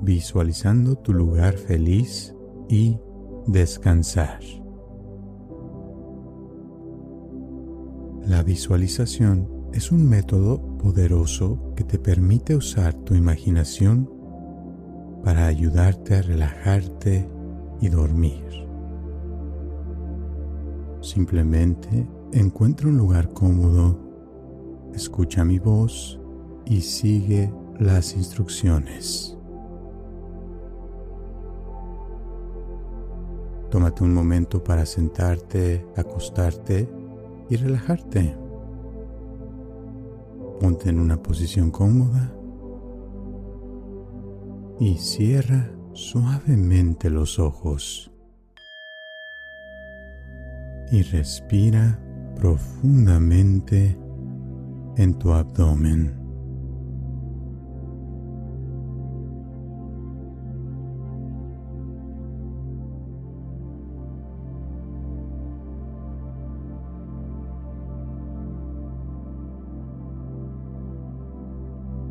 visualizando tu lugar feliz y descansar. La visualización es un método poderoso que te permite usar tu imaginación para ayudarte a relajarte y dormir. Simplemente encuentra un lugar cómodo, escucha mi voz y sigue las instrucciones. Tómate un momento para sentarte, acostarte y relajarte. Ponte en una posición cómoda y cierra suavemente los ojos. Y respira profundamente en tu abdomen.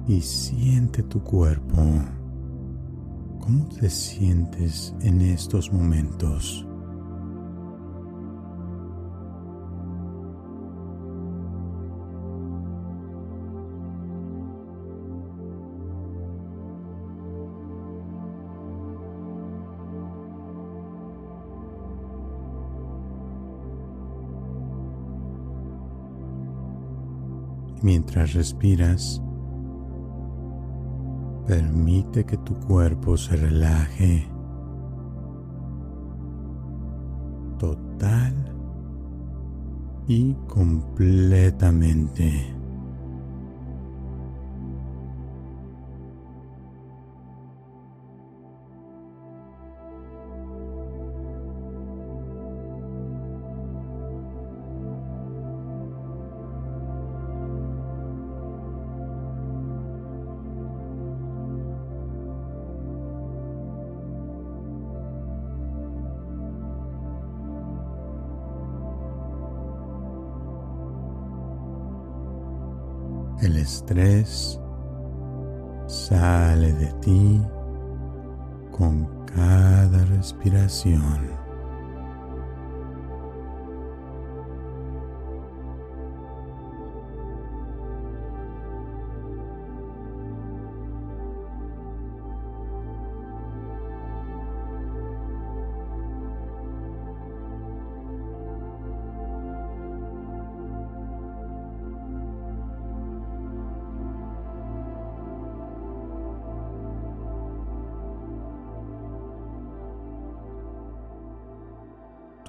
Y siente tu cuerpo. ¿Cómo te sientes en estos momentos? Mientras respiras, Permite que tu cuerpo se relaje total y completamente. Estrés sale de ti con cada respiración.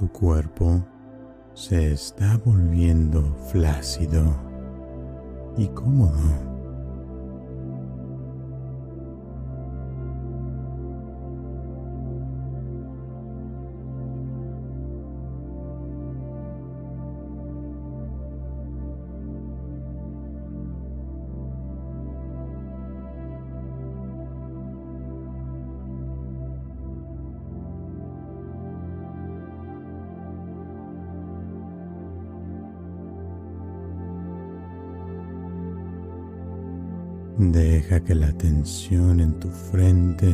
Tu cuerpo se está volviendo flácido y cómodo. Deja que la tensión en tu frente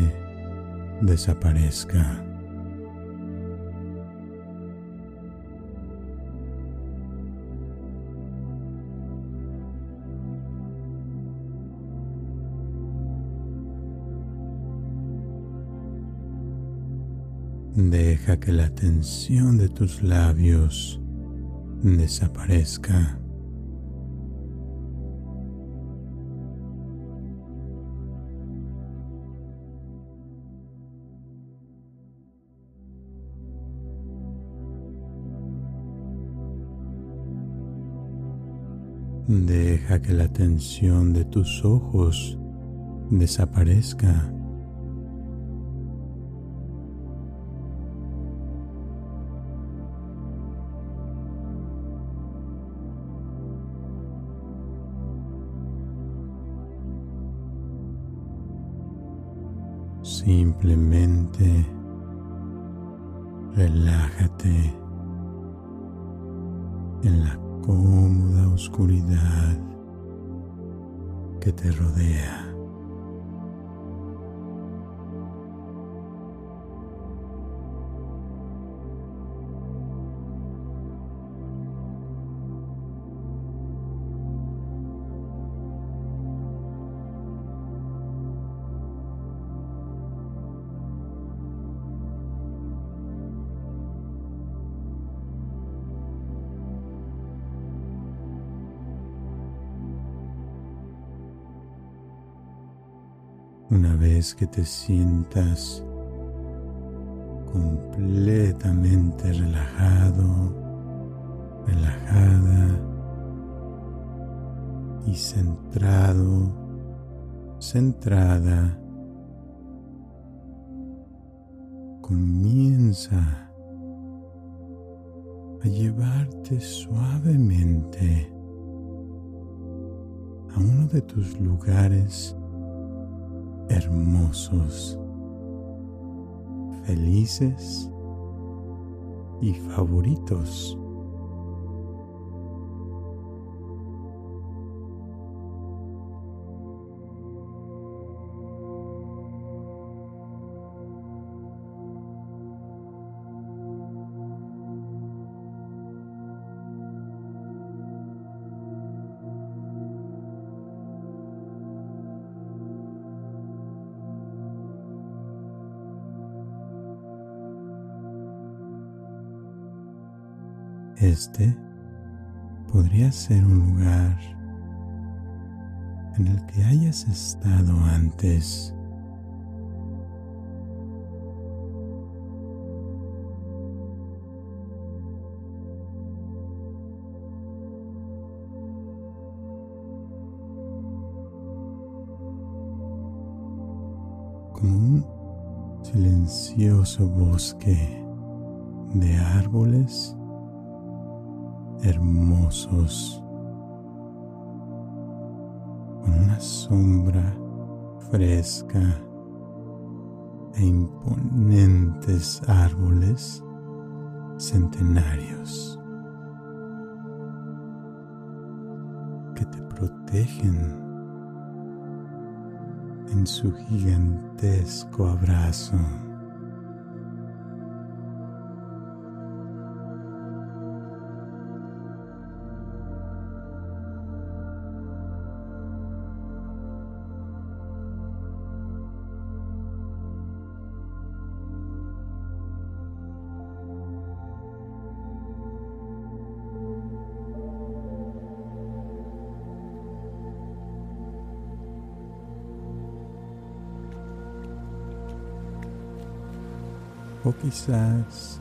desaparezca. Deja que la tensión de tus labios desaparezca. Deja que la tensión de tus ojos desaparezca. Simplemente relájate en la cómoda oscuridad que te rodea. Una vez que te sientas completamente relajado, relajada y centrado, centrada, comienza a llevarte suavemente a uno de tus lugares hermosos, felices y favoritos. Este podría ser un lugar en el que hayas estado antes. como un silencioso bosque de árboles hermosos, una sombra fresca e imponentes árboles centenarios que te protegen en su gigantesco abrazo. O quizás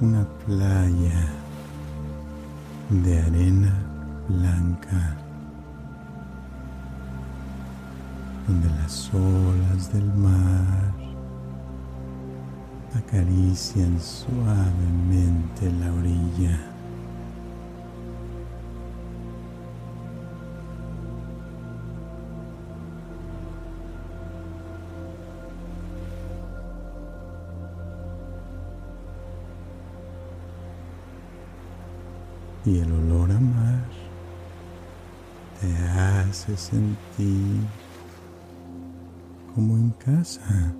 una playa de arena blanca donde las olas del mar acarician suavemente la orilla. Hace sentir como en casa.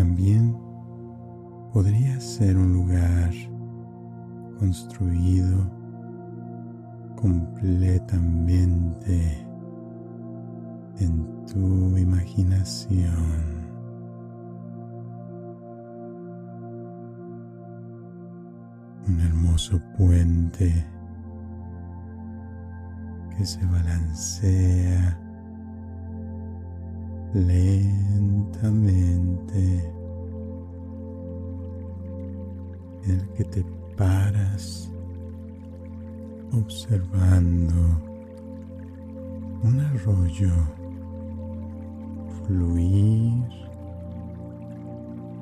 También podría ser un lugar construido completamente en tu imaginación. Un hermoso puente que se balancea lentamente en el que te paras observando un arroyo fluir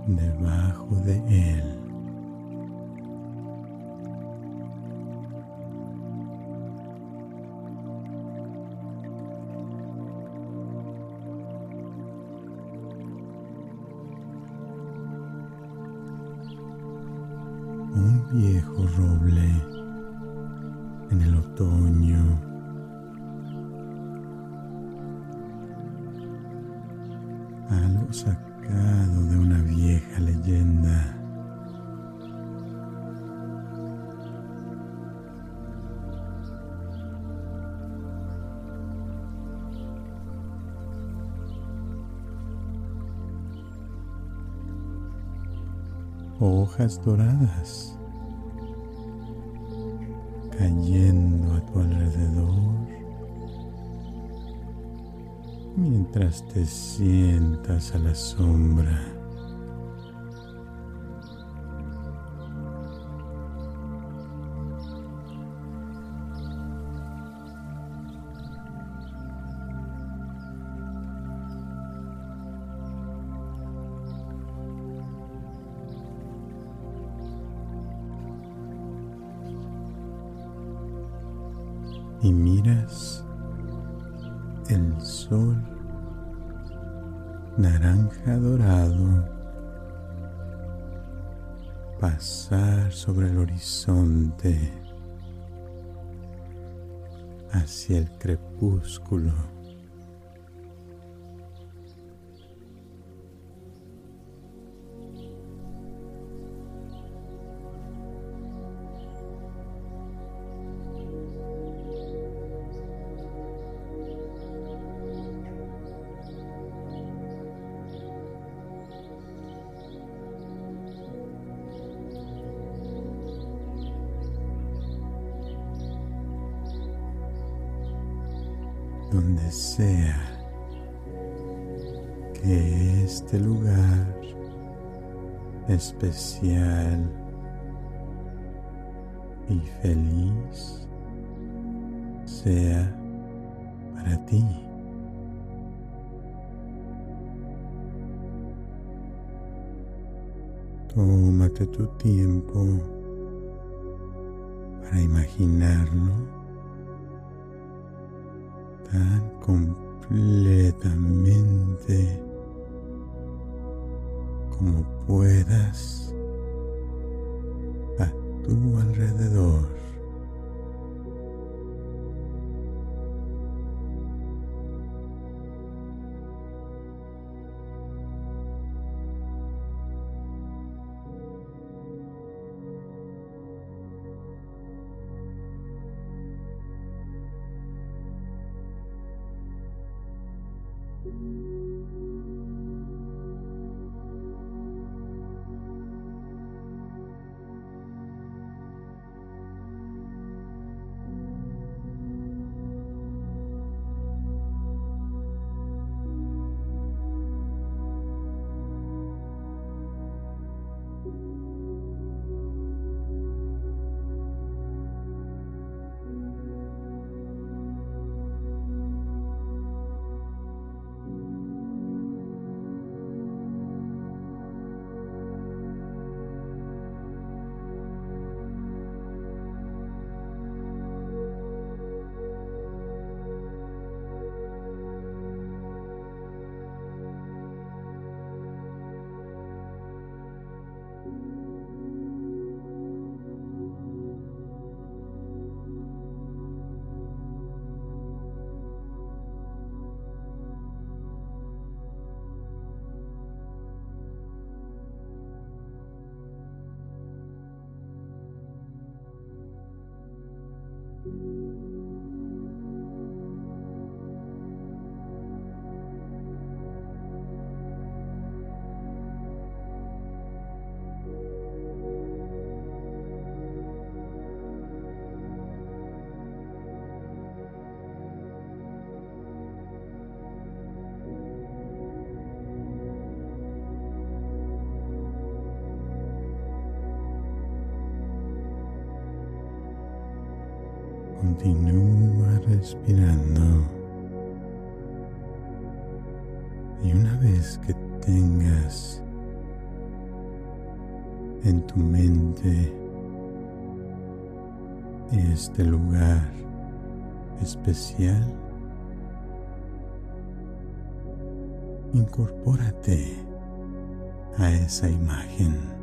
debajo de él. Roble en el otoño. Algo sacado de una vieja leyenda. hojas doradas cayendo a tu alrededor mientras te sientas a la sombra. Tómate tu tiempo para imaginarlo tan completamente como puedas a tu alrededor. Continúa respirando. Y una vez que tengas en tu mente este lugar especial, incorpórate a esa imagen.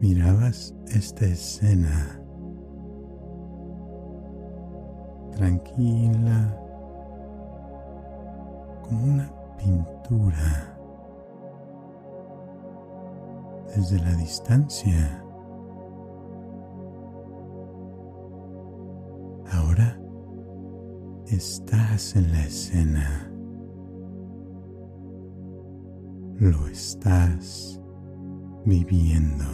Mirabas esta escena tranquila como una pintura desde la distancia. Ahora estás en la escena. Lo estás viviendo.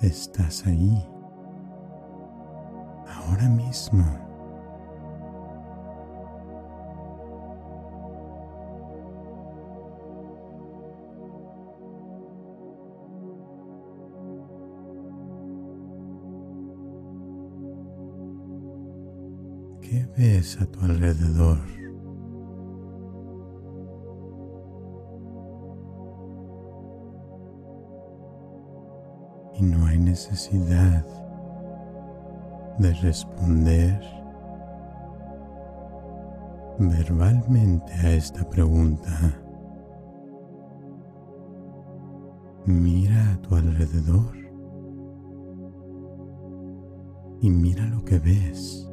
Estás ahí, ahora mismo. ¿Qué ves a tu alrededor? Y no hay necesidad de responder verbalmente a esta pregunta. Mira a tu alrededor y mira lo que ves.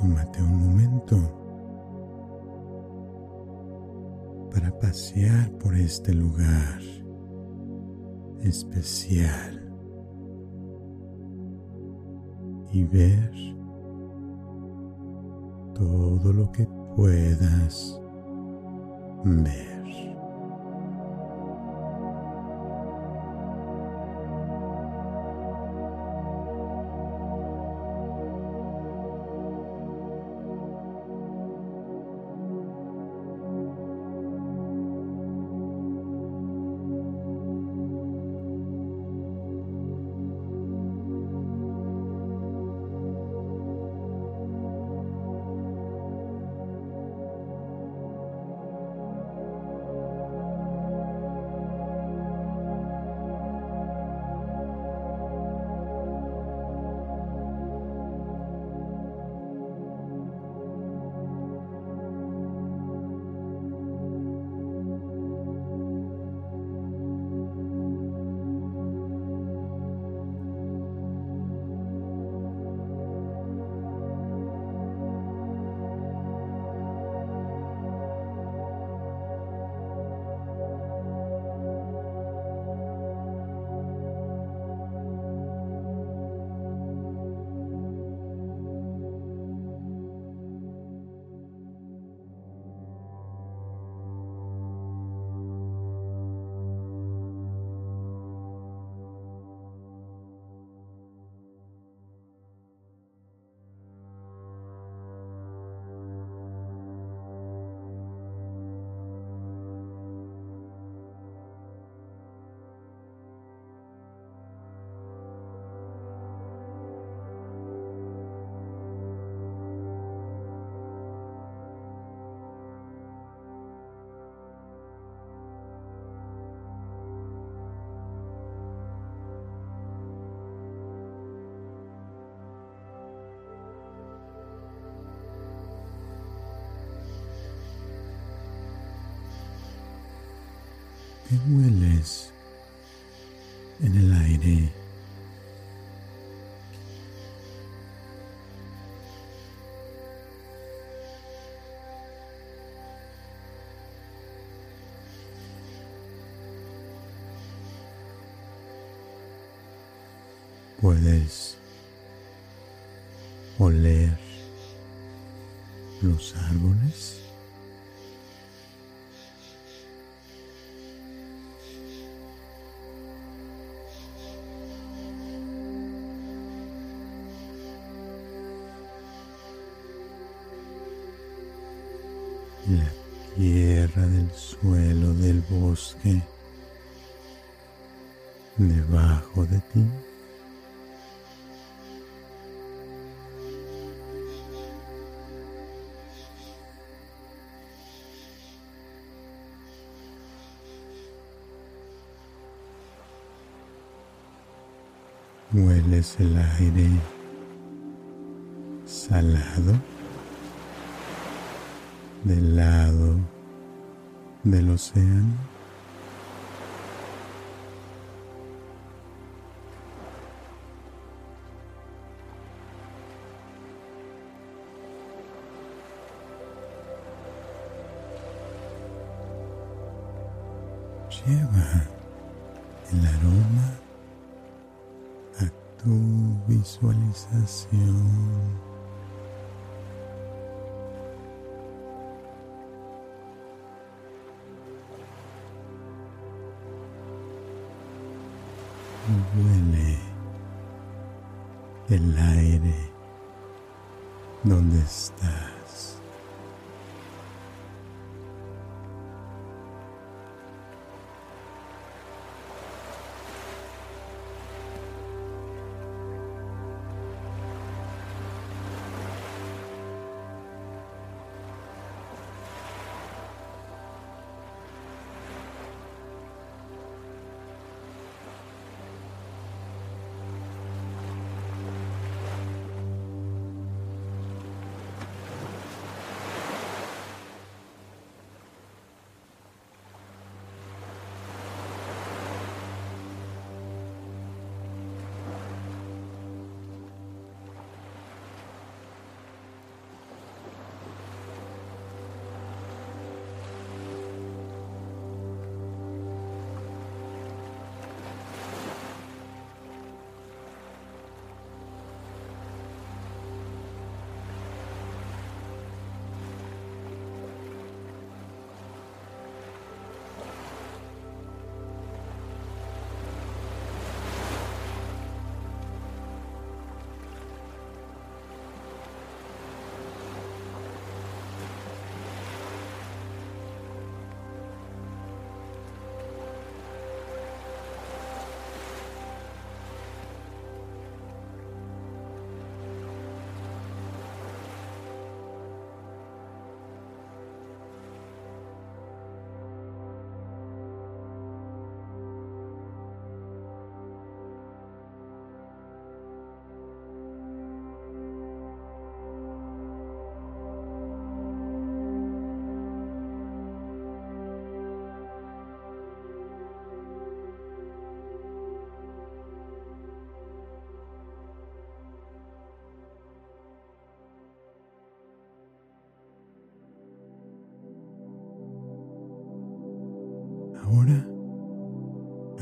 Tómate un momento para pasear por este lugar especial y ver todo lo que puedas ver. ¿Qué hueles en el aire? Puedes oler los árboles. La tierra del suelo del bosque debajo de ti. Hueles el aire salado del lado del océano.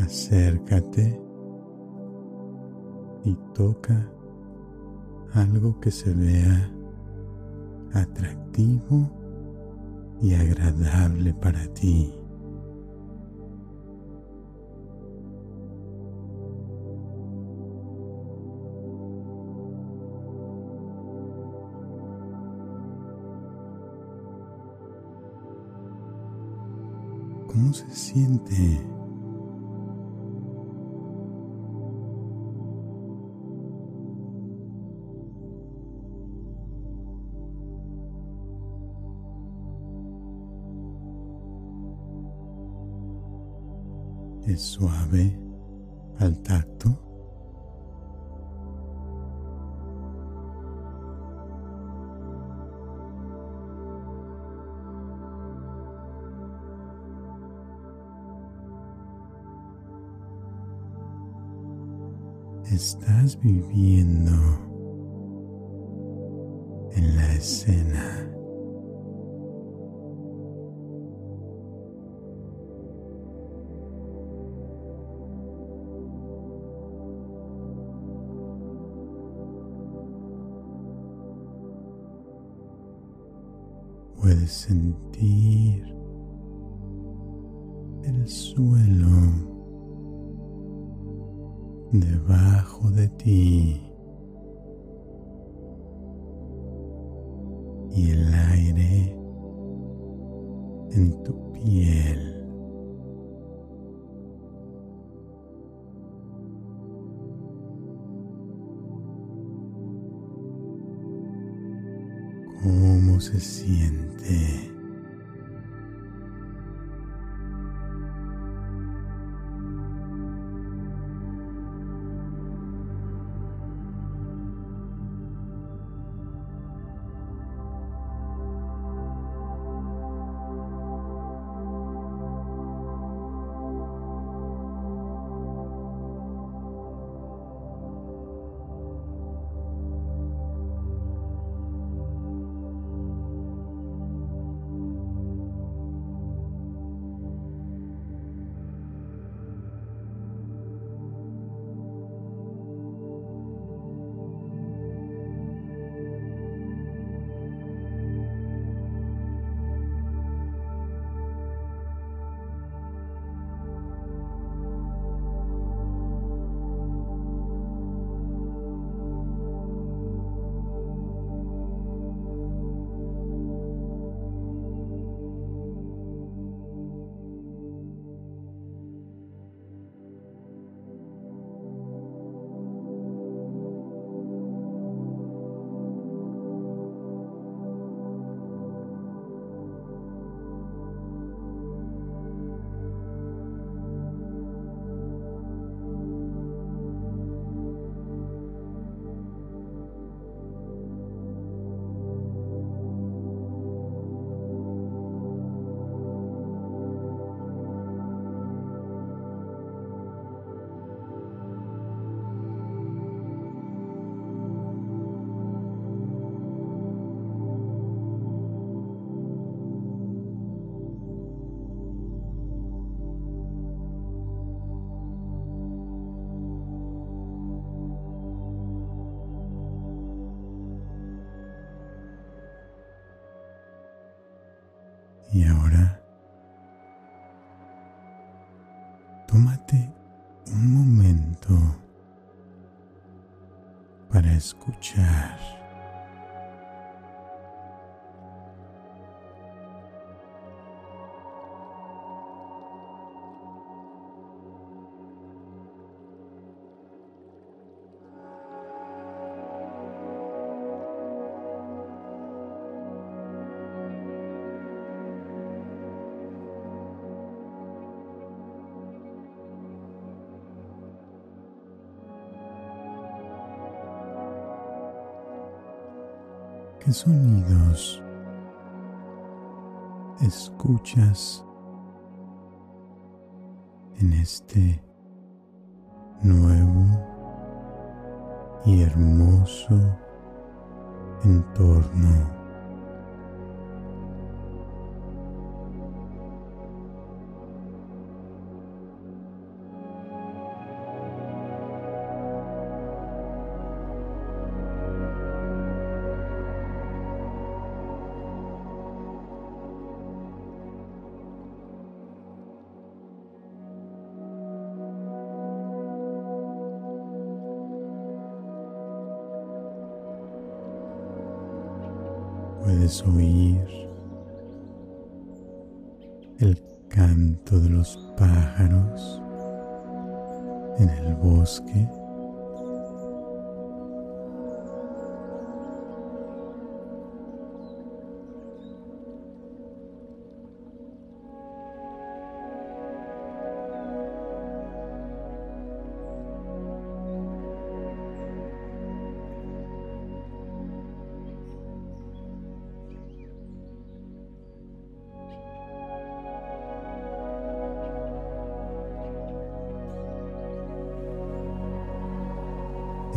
Acércate y toca algo que se vea atractivo y agradable para ti. ¿Cómo se siente? ¿Es suave al tacto? estás viviendo en la escena. Sentir el suelo debajo de ti escuchar. ¿Qué sonidos escuchas en este nuevo y hermoso entorno? Puedes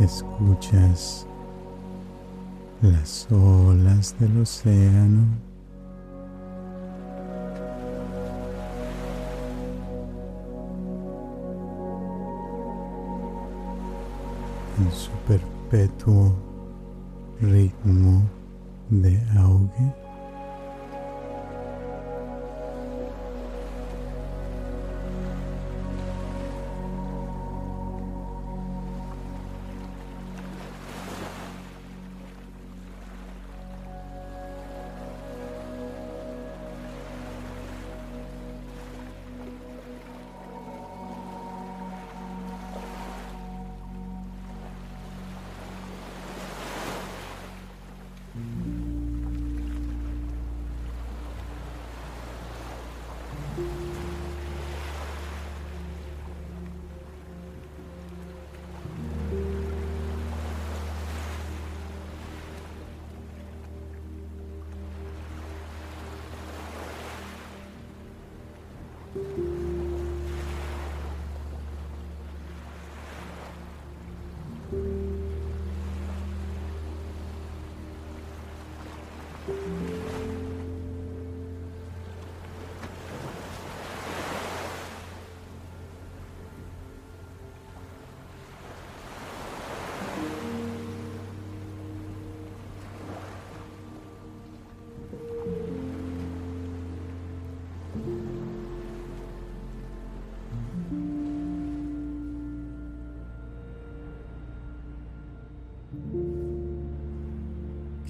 escuchas las olas del océano. en su perpetuo ritmo de auge.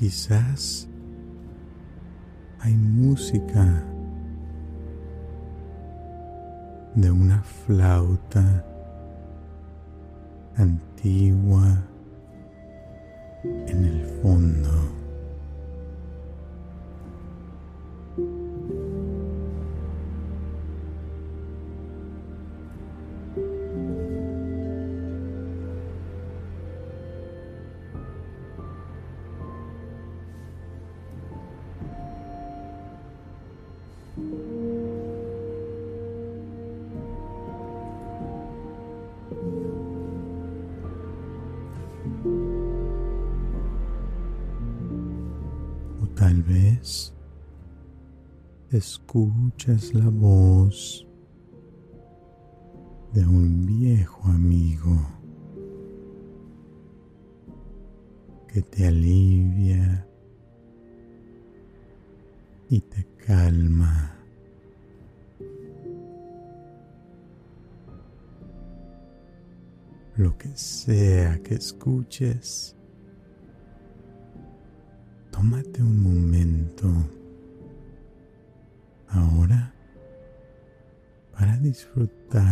Quizás hay música de una flauta antigua en el fondo. Escuches la voz de un viejo amigo que te alivia y te calma. Lo que sea que escuches, para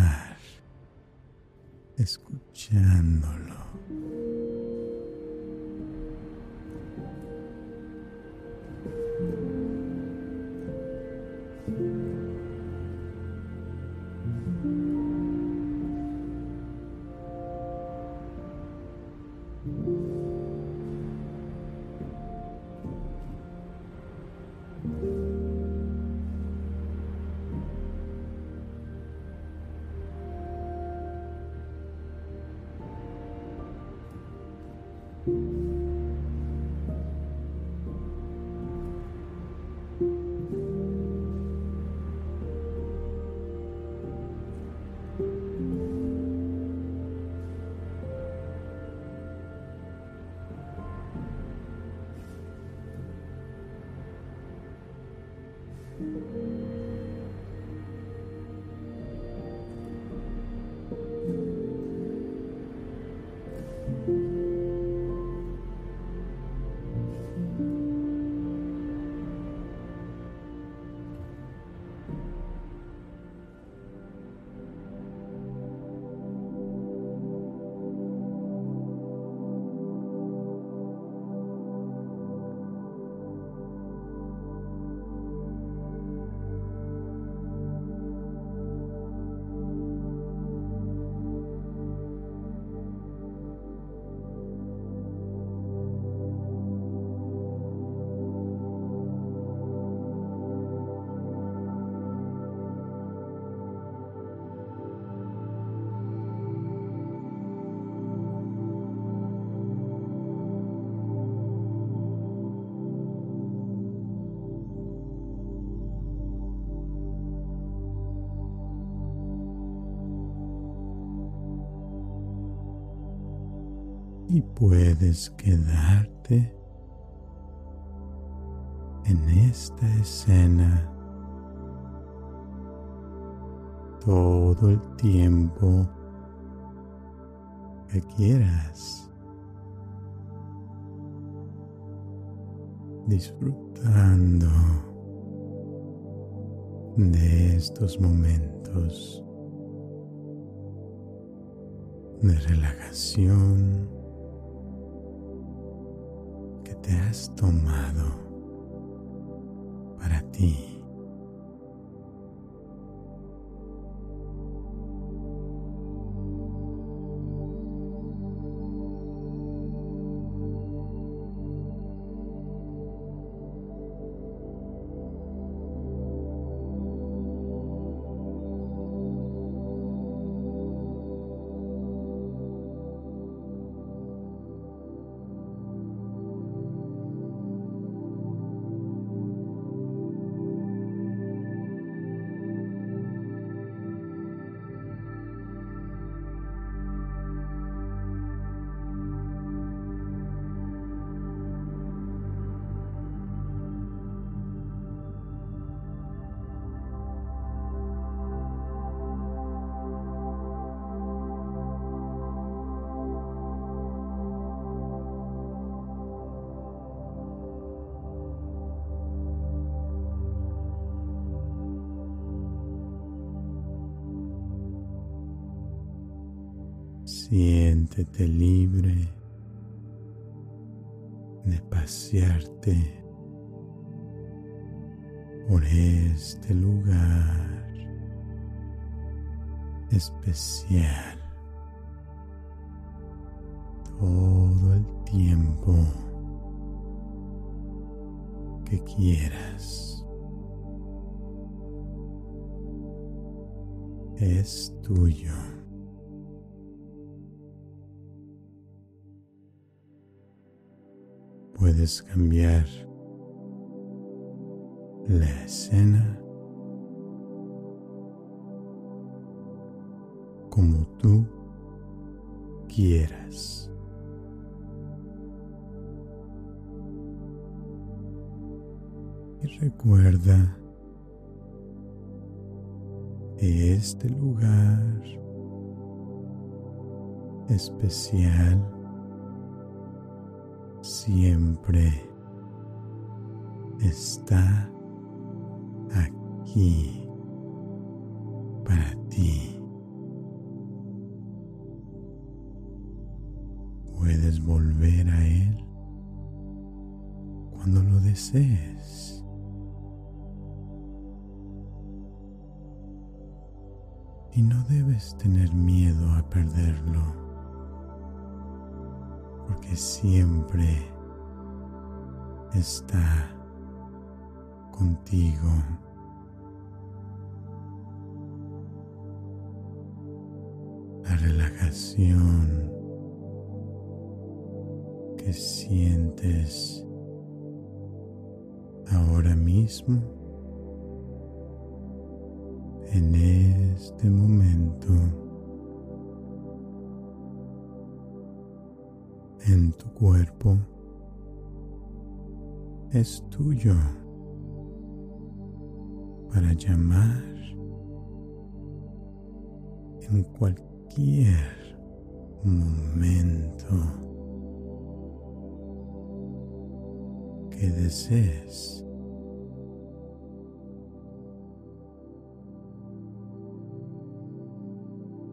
puedes quedarte en esta escena todo el tiempo que quieras, disfrutando de estos momentos de relajación te has tomado para ti. Siéntete libre de pasearte por este lugar especial todo el tiempo que quieras. Es tuyo. Cambiar la escena como tú quieras. Y recuerda que este lugar especial siempre está aquí para ti. Puedes volver a Él cuando lo desees. Y no debes tener miedo a perderlo, porque siempre está contigo. La relajación que sientes ahora mismo en este momento en tu cuerpo es tuyo para llamar en cualquier momento que desees.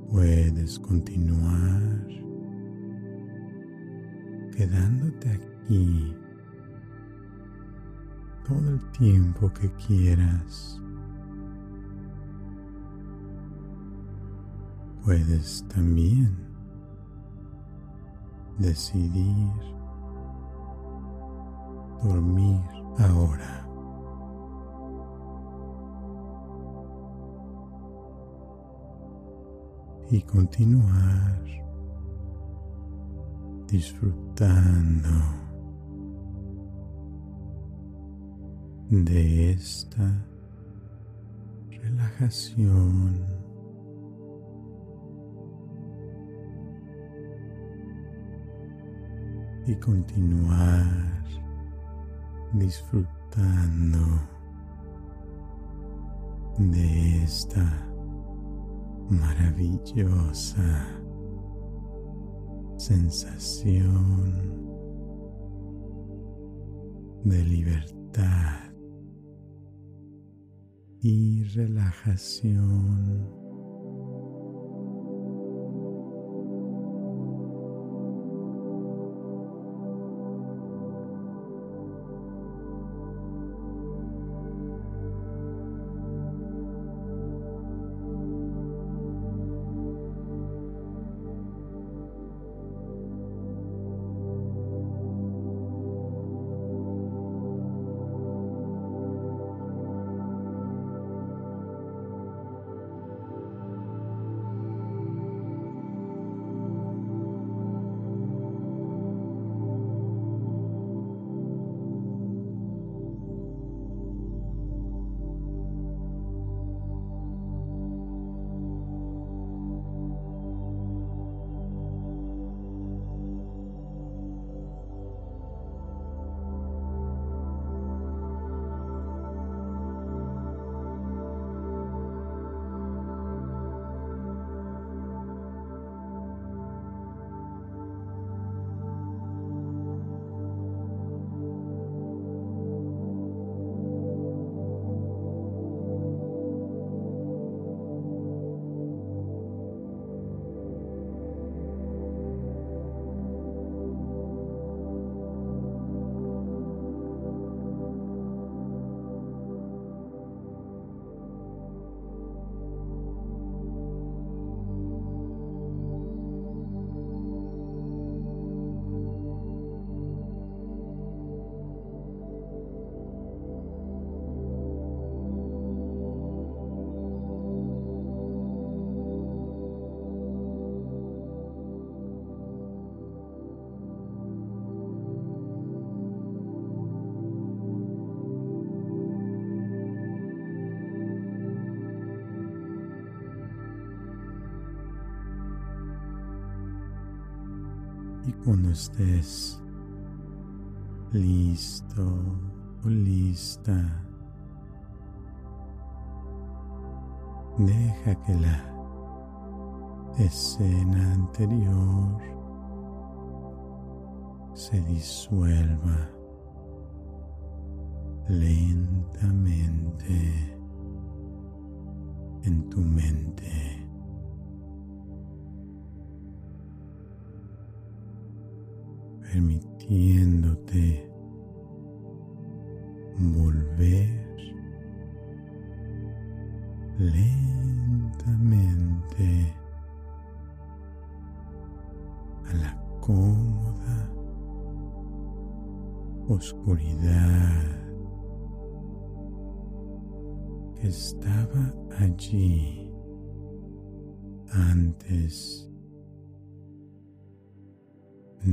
Puedes continuar quedándote aquí todo el tiempo que quieras. Puedes también decidir dormir ahora. Y continuar disfrutando de esta relajación. Y continuar disfrutando de esta maravillosa sensación de libertad y relajación. Estés listo algo lista, deja que la escena anterior se disuelva lentamente en tu mente. Permitiéndote volver lentamente a la cómoda oscuridad que estaba allí antes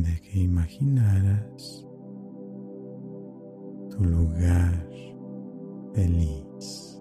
de que imaginaras tu lugar feliz.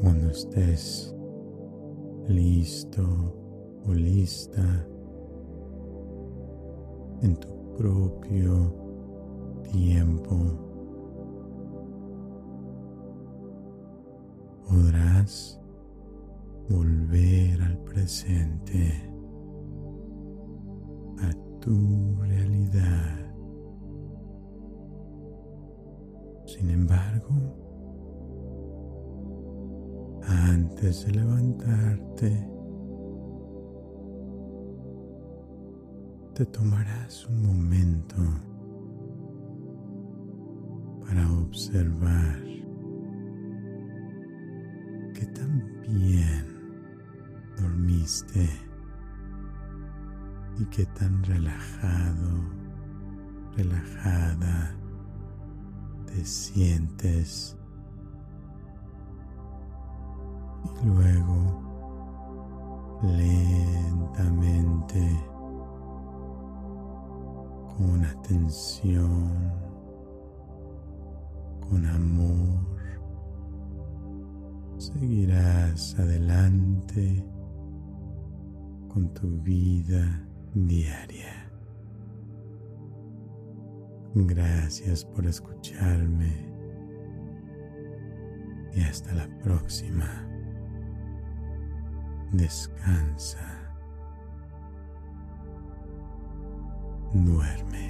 Cuando estés listo o lista en tu propio tiempo, podrás volver al presente, a tu realidad. Sin embargo, antes de levantarte, te tomarás un momento para observar que tan bien dormiste y que tan relajado, relajada te sientes luego lentamente con atención, con amor, seguirás adelante con tu vida diaria. Gracias por escucharme y hasta la próxima descansa, duerme.